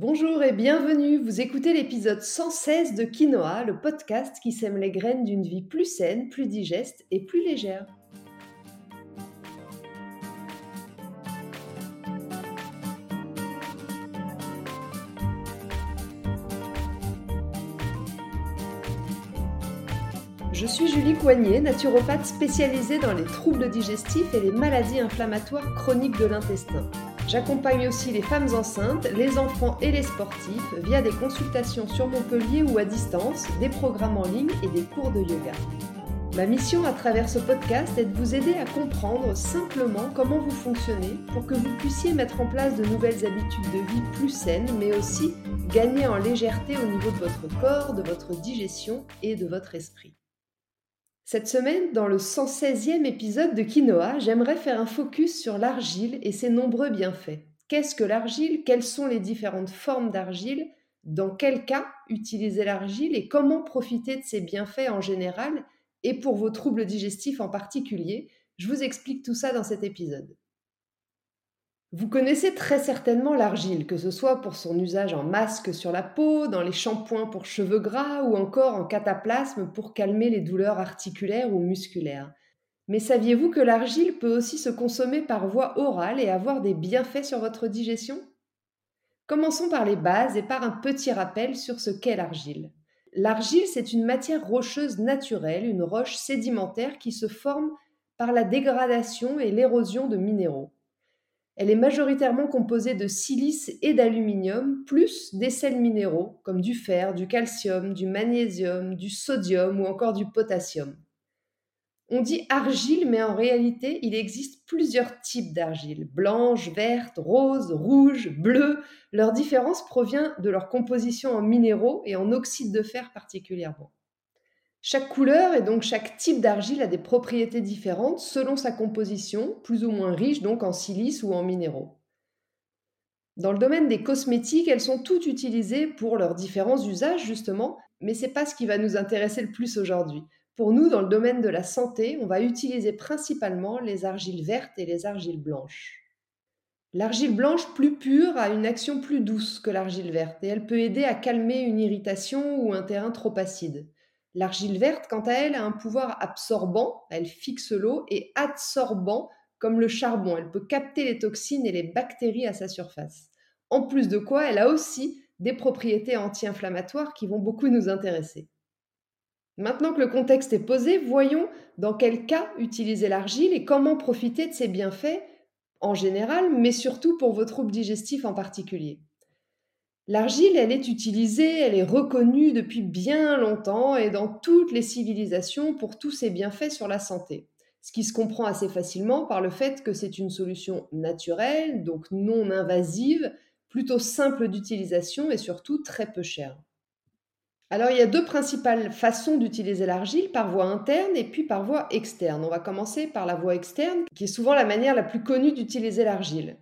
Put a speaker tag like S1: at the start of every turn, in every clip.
S1: Bonjour et bienvenue, vous écoutez l'épisode 116 de Quinoa, le podcast qui sème les graines d'une vie plus saine, plus digeste et plus légère. Je suis Julie Coignet, naturopathe spécialisée dans les troubles digestifs et les maladies inflammatoires chroniques de l'intestin. J'accompagne aussi les femmes enceintes, les enfants et les sportifs via des consultations sur Montpellier ou à distance, des programmes en ligne et des cours de yoga. Ma mission à travers ce podcast est de vous aider à comprendre simplement comment vous fonctionnez pour que vous puissiez mettre en place de nouvelles habitudes de vie plus saines, mais aussi gagner en légèreté au niveau de votre corps, de votre digestion et de votre esprit. Cette semaine, dans le 116e épisode de Quinoa, j'aimerais faire un focus sur l'argile et ses nombreux bienfaits. Qu'est-ce que l'argile? Quelles sont les différentes formes d'argile? Dans quel cas utiliser l'argile et comment profiter de ses bienfaits en général? Et pour vos troubles digestifs en particulier Je vous explique tout ça dans cet épisode. Vous connaissez très certainement l'argile, que ce soit pour son usage en masque sur la peau, dans les shampoings pour cheveux gras ou encore en cataplasme pour calmer les douleurs articulaires ou musculaires. Mais saviez-vous que l'argile peut aussi se consommer par voie orale et avoir des bienfaits sur votre digestion? Commençons par les bases et par un petit rappel sur ce qu'est l'argile. L'argile, c'est une matière rocheuse naturelle, une roche sédimentaire qui se forme par la dégradation et l'érosion de minéraux. Elle est majoritairement composée de silice et d'aluminium, plus des sels minéraux comme du fer, du calcium, du magnésium, du sodium ou encore du potassium. On dit argile, mais en réalité, il existe plusieurs types d'argile blanche, verte, rose, rouge, bleue. Leur différence provient de leur composition en minéraux et en oxyde de fer particulièrement. Chaque couleur et donc chaque type d'argile a des propriétés différentes selon sa composition, plus ou moins riche donc en silice ou en minéraux. Dans le domaine des cosmétiques, elles sont toutes utilisées pour leurs différents usages justement, mais c'est pas ce qui va nous intéresser le plus aujourd'hui. Pour nous, dans le domaine de la santé, on va utiliser principalement les argiles vertes et les argiles blanches. L'argile blanche plus pure a une action plus douce que l'argile verte et elle peut aider à calmer une irritation ou un terrain trop acide. L'argile verte, quant à elle, a un pouvoir absorbant, elle fixe l'eau, et adsorbant, comme le charbon, elle peut capter les toxines et les bactéries à sa surface. En plus de quoi, elle a aussi des propriétés anti-inflammatoires qui vont beaucoup nous intéresser. Maintenant que le contexte est posé, voyons dans quel cas utiliser l'argile et comment profiter de ses bienfaits en général, mais surtout pour vos troubles digestifs en particulier. L'argile, elle est utilisée, elle est reconnue depuis bien longtemps et dans toutes les civilisations pour tous ses bienfaits sur la santé. Ce qui se comprend assez facilement par le fait que c'est une solution naturelle, donc non invasive, plutôt simple d'utilisation et surtout très peu chère. Alors il y a deux principales façons d'utiliser l'argile, par voie interne et puis par voie externe. On va commencer par la voie externe, qui est souvent la manière la plus connue d'utiliser l'argile.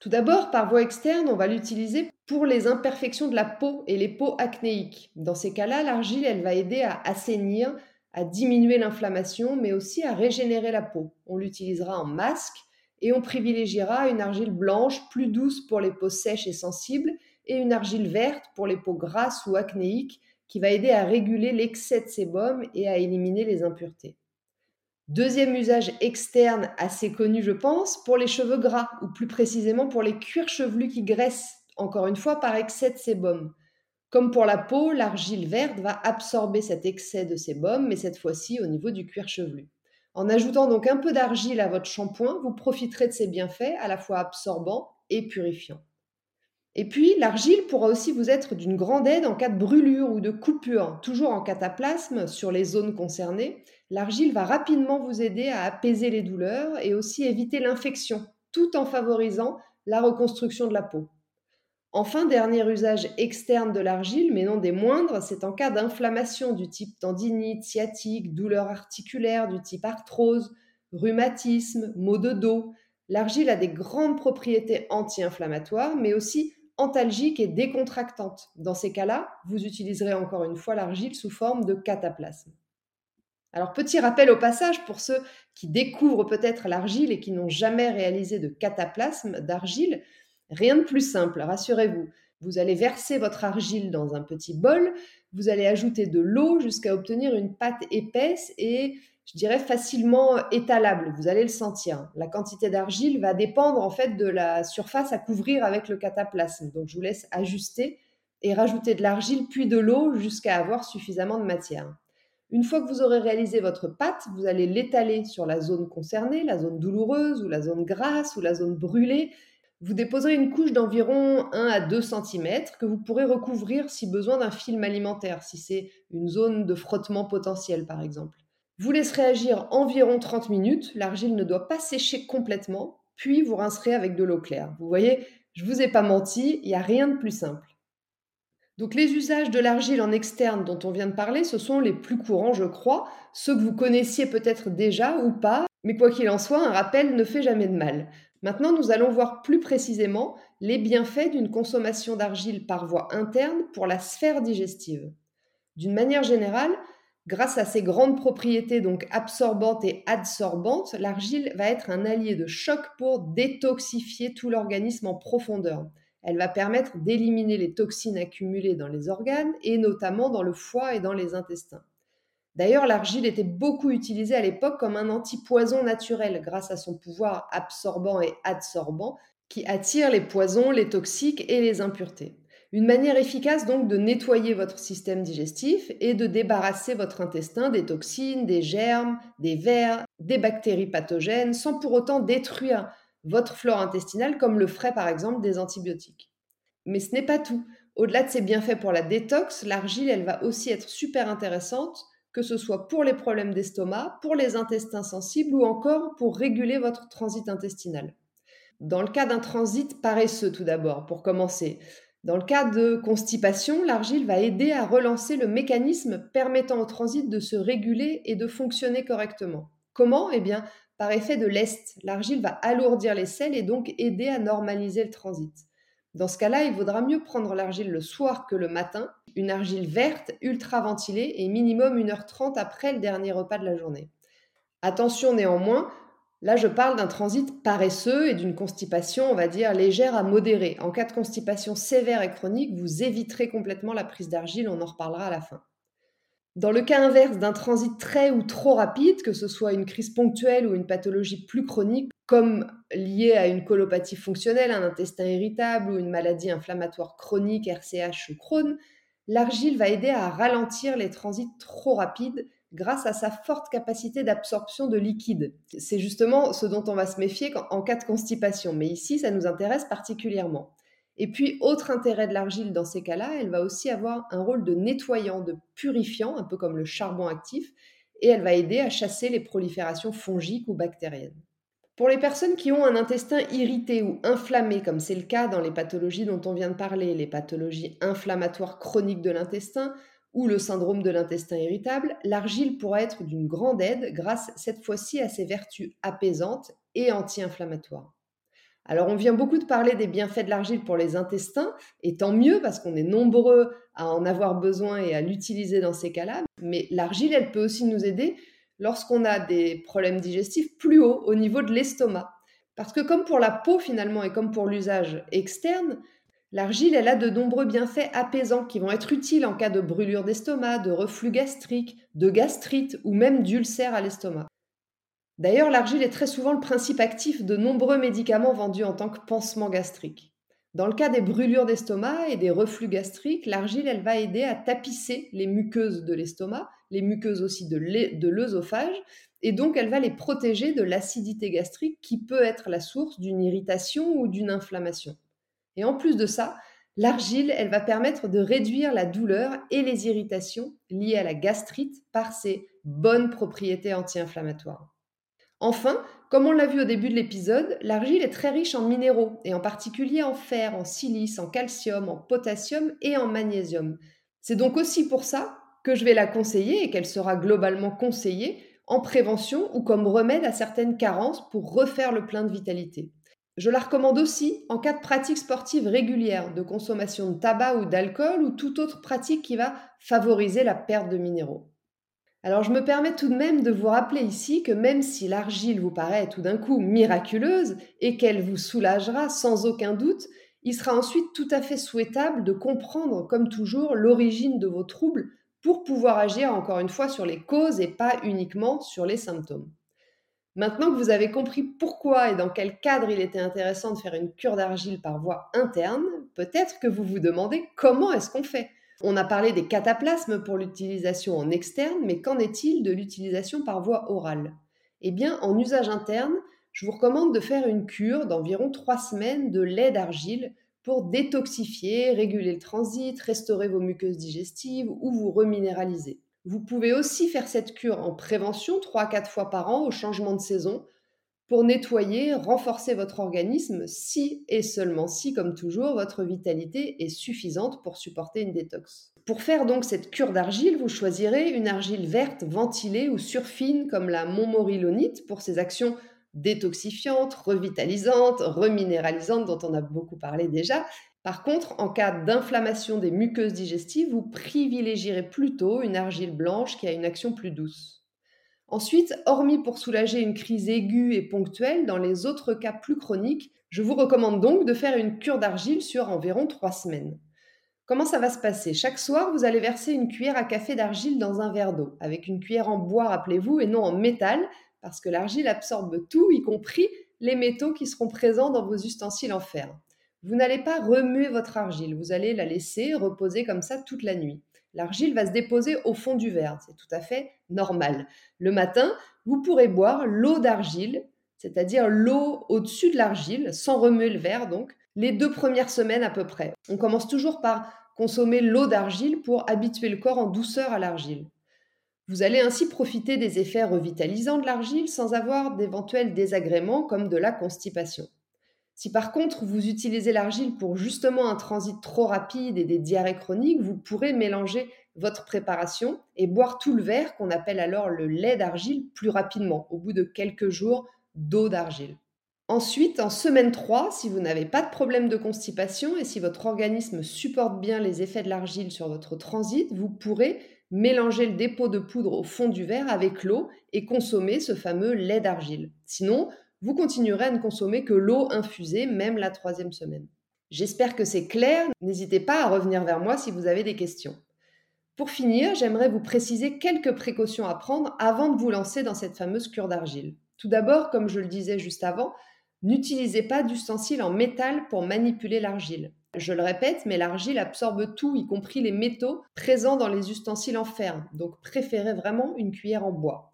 S1: Tout d'abord, par voie externe, on va l'utiliser pour les imperfections de la peau et les peaux acnéiques. Dans ces cas-là, l'argile, elle va aider à assainir, à diminuer l'inflammation, mais aussi à régénérer la peau. On l'utilisera en masque et on privilégiera une argile blanche plus douce pour les peaux sèches et sensibles et une argile verte pour les peaux grasses ou acnéiques qui va aider à réguler l'excès de sébum et à éliminer les impuretés. Deuxième usage externe assez connu, je pense, pour les cheveux gras, ou plus précisément pour les cuirs chevelus qui graissent, encore une fois par excès de sébum. Comme pour la peau, l'argile verte va absorber cet excès de sébum, mais cette fois-ci au niveau du cuir chevelu. En ajoutant donc un peu d'argile à votre shampoing, vous profiterez de ses bienfaits à la fois absorbants et purifiants. Et puis, l'argile pourra aussi vous être d'une grande aide en cas de brûlure ou de coupure. Toujours en cataplasme sur les zones concernées, l'argile va rapidement vous aider à apaiser les douleurs et aussi éviter l'infection, tout en favorisant la reconstruction de la peau. Enfin, dernier usage externe de l'argile, mais non des moindres, c'est en cas d'inflammation du type tendinite, sciatique, douleur articulaire du type arthrose, rhumatisme, maux de dos. L'argile a des grandes propriétés anti-inflammatoires, mais aussi antalgique et décontractante. Dans ces cas-là, vous utiliserez encore une fois l'argile sous forme de cataplasme. Alors petit rappel au passage pour ceux qui découvrent peut-être l'argile et qui n'ont jamais réalisé de cataplasme d'argile, rien de plus simple, rassurez-vous. Vous allez verser votre argile dans un petit bol, vous allez ajouter de l'eau jusqu'à obtenir une pâte épaisse et je dirais facilement étalable, vous allez le sentir. La quantité d'argile va dépendre en fait de la surface à couvrir avec le cataplasme. Donc je vous laisse ajuster et rajouter de l'argile puis de l'eau jusqu'à avoir suffisamment de matière. Une fois que vous aurez réalisé votre pâte, vous allez l'étaler sur la zone concernée, la zone douloureuse ou la zone grasse ou la zone brûlée. Vous déposerez une couche d'environ 1 à 2 cm que vous pourrez recouvrir si besoin d'un film alimentaire, si c'est une zone de frottement potentiel par exemple. Vous laisserez agir environ 30 minutes, l'argile ne doit pas sécher complètement, puis vous rincerez avec de l'eau claire. Vous voyez, je vous ai pas menti, il n'y a rien de plus simple. Donc les usages de l'argile en externe dont on vient de parler, ce sont les plus courants, je crois, ceux que vous connaissiez peut-être déjà ou pas, mais quoi qu'il en soit, un rappel ne fait jamais de mal. Maintenant, nous allons voir plus précisément les bienfaits d'une consommation d'argile par voie interne pour la sphère digestive. D'une manière générale, grâce à ses grandes propriétés donc absorbantes et adsorbantes, l'argile va être un allié de choc pour détoxifier tout l'organisme en profondeur. Elle va permettre d'éliminer les toxines accumulées dans les organes et notamment dans le foie et dans les intestins. D'ailleurs, l'argile était beaucoup utilisée à l'époque comme un antipoison naturel grâce à son pouvoir absorbant et adsorbant qui attire les poisons, les toxiques et les impuretés. Une manière efficace donc de nettoyer votre système digestif et de débarrasser votre intestin des toxines, des germes, des vers, des bactéries pathogènes sans pour autant détruire votre flore intestinale comme le ferait par exemple des antibiotiques. Mais ce n'est pas tout. Au-delà de ses bienfaits pour la détox, l'argile, elle va aussi être super intéressante, que ce soit pour les problèmes d'estomac, pour les intestins sensibles ou encore pour réguler votre transit intestinal. Dans le cas d'un transit paresseux tout d'abord, pour commencer, dans le cas de constipation, l'argile va aider à relancer le mécanisme permettant au transit de se réguler et de fonctionner correctement. Comment? Eh bien, par effet de lest, l'argile va alourdir les selles et donc aider à normaliser le transit. Dans ce cas-là, il vaudra mieux prendre l'argile le soir que le matin, une argile verte, ultra ventilée et minimum 1h30 après le dernier repas de la journée. Attention néanmoins, là je parle d'un transit paresseux et d'une constipation, on va dire, légère à modérée. En cas de constipation sévère et chronique, vous éviterez complètement la prise d'argile, on en reparlera à la fin. Dans le cas inverse d'un transit très ou trop rapide, que ce soit une crise ponctuelle ou une pathologie plus chronique, comme liée à une colopathie fonctionnelle, un intestin irritable ou une maladie inflammatoire chronique, RCH ou Crohn, l'argile va aider à ralentir les transits trop rapides grâce à sa forte capacité d'absorption de liquide. C'est justement ce dont on va se méfier en cas de constipation, mais ici, ça nous intéresse particulièrement. Et puis, autre intérêt de l'argile dans ces cas-là, elle va aussi avoir un rôle de nettoyant, de purifiant, un peu comme le charbon actif, et elle va aider à chasser les proliférations fongiques ou bactériennes. Pour les personnes qui ont un intestin irrité ou inflammé, comme c'est le cas dans les pathologies dont on vient de parler, les pathologies inflammatoires chroniques de l'intestin ou le syndrome de l'intestin irritable, l'argile pourra être d'une grande aide grâce cette fois-ci à ses vertus apaisantes et anti-inflammatoires. Alors on vient beaucoup de parler des bienfaits de l'argile pour les intestins, et tant mieux parce qu'on est nombreux à en avoir besoin et à l'utiliser dans ces cas-là, mais l'argile, elle peut aussi nous aider lorsqu'on a des problèmes digestifs plus hauts au niveau de l'estomac. Parce que comme pour la peau finalement et comme pour l'usage externe, l'argile, elle a de nombreux bienfaits apaisants qui vont être utiles en cas de brûlure d'estomac, de reflux gastrique, de gastrite ou même d'ulcère à l'estomac. D'ailleurs, l'argile est très souvent le principe actif de nombreux médicaments vendus en tant que pansement gastrique. Dans le cas des brûlures d'estomac et des reflux gastriques, l'argile, elle va aider à tapisser les muqueuses de l'estomac, les muqueuses aussi de l'œsophage, et donc elle va les protéger de l'acidité gastrique qui peut être la source d'une irritation ou d'une inflammation. Et en plus de ça, l'argile, elle va permettre de réduire la douleur et les irritations liées à la gastrite par ses bonnes propriétés anti-inflammatoires. Enfin, comme on l'a vu au début de l'épisode, l'argile est très riche en minéraux, et en particulier en fer, en silice, en calcium, en potassium et en magnésium. C'est donc aussi pour ça que je vais la conseiller et qu'elle sera globalement conseillée en prévention ou comme remède à certaines carences pour refaire le plein de vitalité. Je la recommande aussi en cas de pratique sportive régulière, de consommation de tabac ou d'alcool ou toute autre pratique qui va favoriser la perte de minéraux. Alors je me permets tout de même de vous rappeler ici que même si l'argile vous paraît tout d'un coup miraculeuse et qu'elle vous soulagera sans aucun doute, Il sera ensuite tout à fait souhaitable de comprendre, comme toujours, l'origine de vos troubles pour pouvoir agir encore une fois sur les causes et pas uniquement sur les symptômes. Maintenant que vous avez compris pourquoi et dans quel cadre il était intéressant de faire une cure d'argile par voie interne, peut-être que vous vous demandez comment est-ce qu'on fait. On a parlé des cataplasmes pour l'utilisation en externe, mais qu'en est-il de l'utilisation par voie orale? Eh bien, en usage interne, je vous recommande de faire une cure d'environ 3 semaines de lait d'argile pour détoxifier, réguler le transit, restaurer vos muqueuses digestives ou vous reminéraliser. Vous pouvez aussi faire cette cure en prévention 3-4 fois par an au changement de saison pour nettoyer, renforcer votre organisme si et seulement si, comme toujours, votre vitalité est suffisante pour supporter une détox. Pour faire donc cette cure d'argile, vous choisirez une argile verte, ventilée ou surfine comme la montmorillonite pour ses actions détoxifiantes, revitalisantes, reminéralisantes dont on a beaucoup parlé déjà, par contre, en cas d'inflammation des muqueuses digestives, vous privilégierez plutôt une argile blanche qui a une action plus douce. Ensuite, hormis pour soulager une crise aiguë et ponctuelle, dans les autres cas plus chroniques, je vous recommande donc de faire une cure d'argile sur environ 3 semaines. Comment ça va se passer? Chaque soir, vous allez verser une cuillère à café d'argile dans un verre d'eau, avec une cuillère en bois, rappelez-vous, et non en métal, parce que l'argile absorbe tout, y compris les métaux qui seront présents dans vos ustensiles en fer. Vous n'allez pas remuer votre argile, vous allez la laisser reposer comme ça toute la nuit. L'argile va se déposer au fond du verre, c'est tout à fait normal. Le matin, vous pourrez boire l'eau d'argile, c'est-à-dire l'eau au-dessus de l'argile, sans remuer le verre donc, les deux premières semaines à peu près. On commence toujours par consommer l'eau d'argile pour habituer le corps en douceur à l'argile. Vous allez ainsi profiter des effets revitalisants de l'argile sans avoir d'éventuels désagréments comme de la constipation. Si par contre vous utilisez l'argile pour justement un transit trop rapide et des diarrhées chroniques, vous pourrez mélanger votre préparation et boire tout le verre qu'on appelle alors le lait d'argile plus rapidement, au bout de quelques jours d'eau d'argile. Ensuite, en semaine 3, si vous n'avez pas de problème de constipation et si votre organisme supporte bien les effets de l'argile sur votre transit, vous pourrez mélanger le dépôt de poudre au fond du verre avec l'eau et consommer ce fameux lait d'argile. Sinon, vous continuerez à ne consommer que l'eau infusée, même la troisième semaine. J'espère que c'est clair. N'hésitez pas à revenir vers moi si vous avez des questions. Pour finir, j'aimerais vous préciser quelques précautions à prendre avant de vous lancer dans cette fameuse cure d'argile. Tout d'abord, comme je le disais juste avant, n'utilisez pas d'ustensiles en métal pour manipuler l'argile. Je le répète, mais l'argile absorbe tout, y compris les métaux présents dans les ustensiles en fer, donc préférez vraiment une cuillère en bois.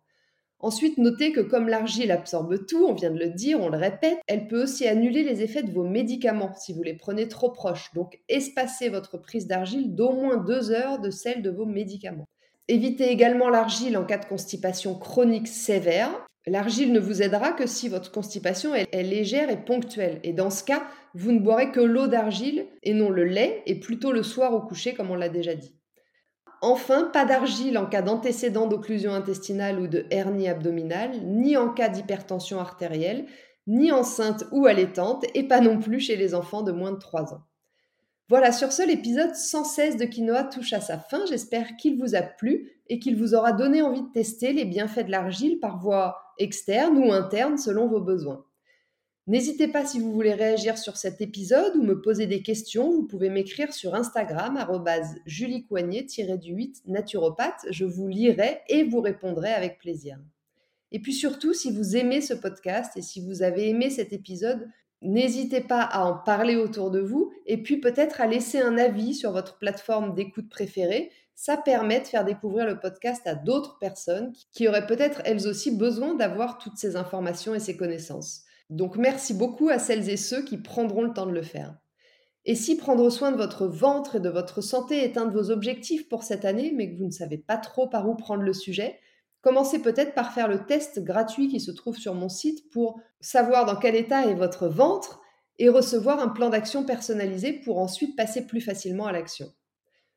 S1: Ensuite, notez que comme l'argile absorbe tout, on vient de le dire, on le répète, elle peut aussi annuler les effets de vos médicaments si vous les prenez trop proches. Donc, espacez votre prise d'argile d'au moins deux heures de celle de vos médicaments. Évitez également l'argile en cas de constipation chronique sévère. L'argile ne vous aidera que si votre constipation est, légère et ponctuelle. Et dans ce cas, vous ne boirez que l'eau d'argile et non le lait, et plutôt le soir au coucher, comme on l'a déjà dit. Enfin, pas d'argile en cas d'antécédent d'occlusion intestinale ou de hernie abdominale, ni en cas d'hypertension artérielle, ni enceinte ou allaitante, et pas non plus chez les enfants de moins de 3 ans. Voilà, sur ce, l'épisode 116 de Quinoa touche à sa fin. J'espère qu'il vous a plu et qu'il vous aura donné envie de tester les bienfaits de l'argile par voie externe ou interne selon vos besoins. N'hésitez pas si vous voulez réagir sur cet épisode ou me poser des questions, vous pouvez m'écrire sur Instagram juliecoignet-du8 naturopathe. Je vous lirai et vous répondrai avec plaisir. Et puis surtout, si vous aimez ce podcast et si vous avez aimé cet épisode, n'hésitez pas à en parler autour de vous et puis peut-être à laisser un avis sur votre plateforme d'écoute préférée. Ça permet de faire découvrir le podcast à d'autres personnes qui auraient peut-être elles aussi besoin d'avoir toutes ces informations et ces connaissances. Donc merci beaucoup à celles et ceux qui prendront le temps de le faire. Et si prendre soin de votre ventre et de votre santé est un de vos objectifs pour cette année, mais que vous ne savez pas trop par où prendre le sujet, commencez peut-être par faire le test gratuit qui se trouve sur mon site pour savoir dans quel état est votre ventre et recevoir un plan d'action personnalisé pour ensuite passer plus facilement à l'action.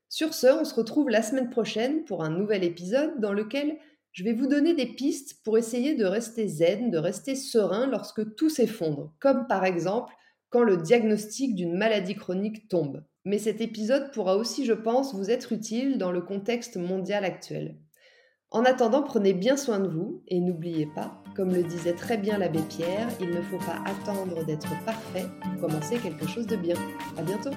S1: Sur ce, on se retrouve la semaine prochaine pour un nouvel épisode dans lequel je vais vous donner des pistes pour essayer de rester zen, de rester serein lorsque tout s'effondre, comme par exemple quand le diagnostic d'une maladie chronique tombe. Mais cet épisode pourra aussi, je pense, vous être utile dans le contexte mondial actuel. En attendant, prenez bien soin de vous et n'oubliez pas, comme le disait très bien l'abbé Pierre, il ne faut pas attendre d'être parfait pour commencer quelque chose de bien. À bientôt!